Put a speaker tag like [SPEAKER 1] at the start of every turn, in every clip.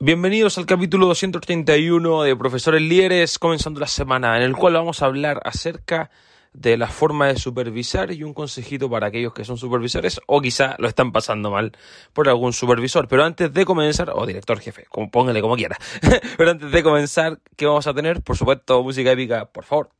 [SPEAKER 1] Bienvenidos al capítulo 231 de Profesores Líderes, comenzando la semana, en el cual vamos a hablar acerca de la forma de supervisar y un consejito para aquellos que son supervisores o quizá lo están pasando mal por algún supervisor. Pero antes de comenzar, o director jefe, póngale como quiera, pero antes de comenzar, ¿qué vamos a tener? Por supuesto, música épica, por favor.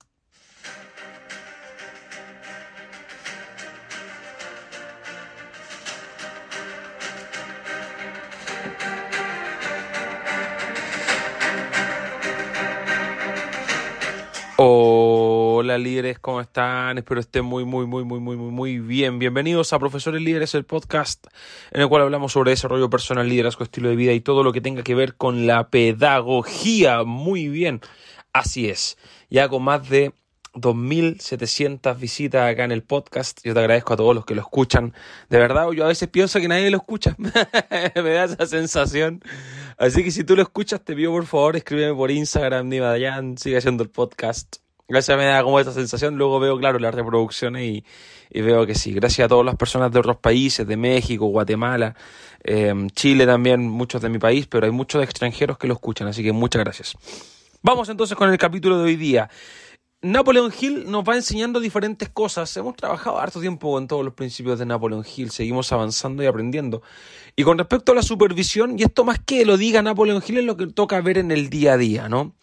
[SPEAKER 1] Hola líderes, ¿cómo están? Espero estén muy, muy, muy, muy, muy, muy, muy bien. Bienvenidos a Profesores Líderes, el podcast en el cual hablamos sobre desarrollo personal, liderazgo, estilo de vida y todo lo que tenga que ver con la pedagogía. Muy bien, así es. Ya con más de 2.700 visitas acá en el podcast. Yo te agradezco a todos los que lo escuchan. De verdad, yo a veces pienso que nadie lo escucha. Me da esa sensación. Así que si tú lo escuchas, te pido por favor escríbeme por Instagram, Dima Dayan, sigue haciendo el podcast. Gracias me da como esa sensación. Luego veo, claro, las reproducciones y, veo que sí. Gracias a todas las personas de otros países, de México, Guatemala, eh, Chile también, muchos de mi país, pero hay muchos extranjeros que lo escuchan, así que muchas gracias. Vamos entonces con el capítulo de hoy día. Napoleón Hill nos va enseñando diferentes cosas. Hemos trabajado harto tiempo con todos los principios de Napoleón Hill, seguimos avanzando y aprendiendo. Y con respecto a la supervisión, y esto más que lo diga Napoleón Hill es lo que toca ver en el día a día, ¿no?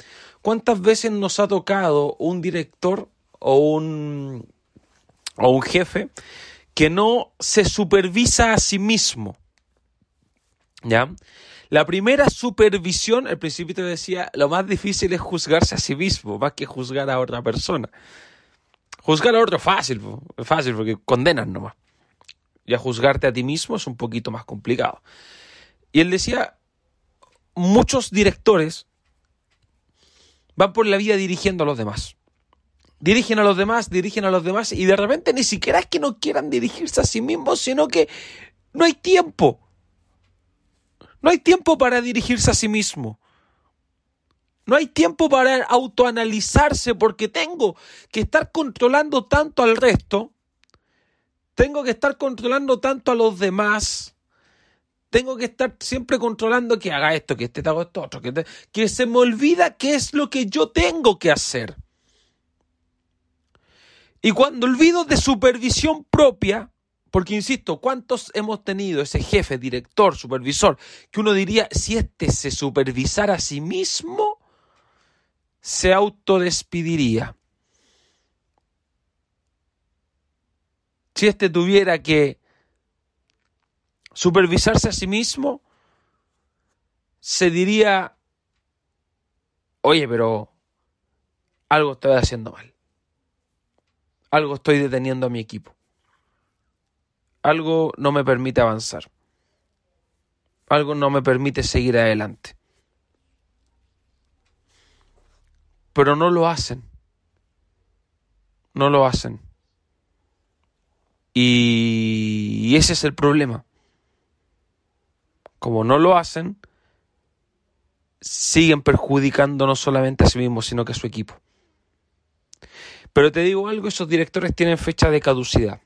[SPEAKER 1] ¿Cuántas veces nos ha tocado un director o un, o un jefe que no se supervisa a sí mismo? ¿Ya? La primera supervisión, el principio te decía, lo más difícil es juzgarse a sí mismo, más que juzgar a otra persona. Juzgar a otro es fácil, fácil porque condenan nomás. Ya juzgarte a ti mismo es un poquito más complicado. Y él decía, muchos directores van por la vida dirigiendo a los demás. Dirigen a los demás, dirigen a los demás y de repente ni siquiera es que no quieran dirigirse a sí mismos, sino que no hay tiempo. No hay tiempo para dirigirse a sí mismo. No hay tiempo para autoanalizarse porque tengo que estar controlando tanto al resto. Tengo que estar controlando tanto a los demás. Tengo que estar siempre controlando que haga esto, que este haga esto otro, que, que se me olvida qué es lo que yo tengo que hacer. Y cuando olvido de supervisión propia, porque, insisto, ¿cuántos hemos tenido ese jefe, director, supervisor, que uno diría, si este se supervisara a sí mismo, se autodespediría? Si este tuviera que supervisarse a sí mismo, se diría, oye, pero algo estoy haciendo mal. Algo estoy deteniendo a mi equipo algo no me permite avanzar. Algo no me permite seguir adelante. Pero no lo hacen. No lo hacen. Y ese es el problema. Como no lo hacen, siguen perjudicando no solamente a sí mismos, sino que a su equipo. Pero te digo algo, esos directores tienen fecha de caducidad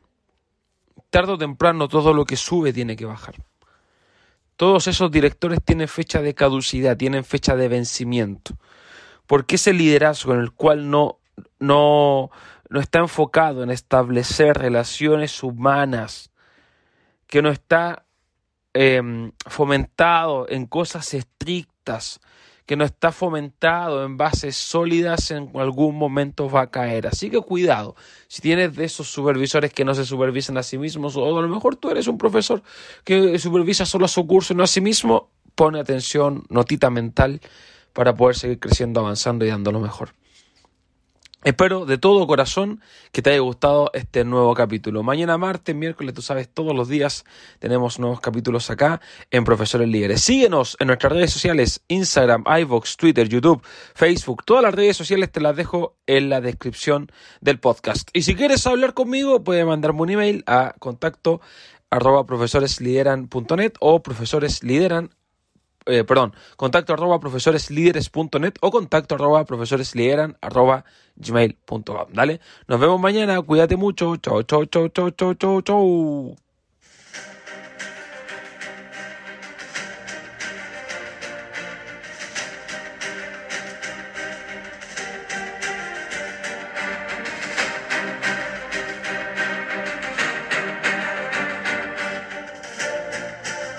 [SPEAKER 1] tarde o temprano todo lo que sube tiene que bajar. Todos esos directores tienen fecha de caducidad, tienen fecha de vencimiento. Porque ese liderazgo en el cual no, no, no está enfocado en establecer relaciones humanas, que no está em, fomentado en cosas estrictas, que no está fomentado en bases sólidas, en algún momento va a caer. Así que cuidado, si tienes de esos supervisores que no se supervisan a sí mismos, o a lo mejor tú eres un profesor que supervisa solo a su curso y no a sí mismo, pone atención, notita mental, para poder seguir creciendo, avanzando y dando lo mejor. Espero de todo corazón que te haya gustado este nuevo capítulo. Mañana martes, miércoles, tú sabes, todos los días tenemos nuevos capítulos acá en Profesores Líderes. Síguenos en nuestras redes sociales, Instagram, iVoox, Twitter, YouTube, Facebook. Todas las redes sociales te las dejo en la descripción del podcast. Y si quieres hablar conmigo, puedes mandarme un email a contacto arroba profesoreslideran.net o profesoreslideran eh, perdón, contacto arroba profesoreslideres.net o contacto arroba profesoreslideran arroba gmail.com. Dale, nos vemos mañana, cuídate mucho, chau, chau, chau, chau, chau, chau, chau.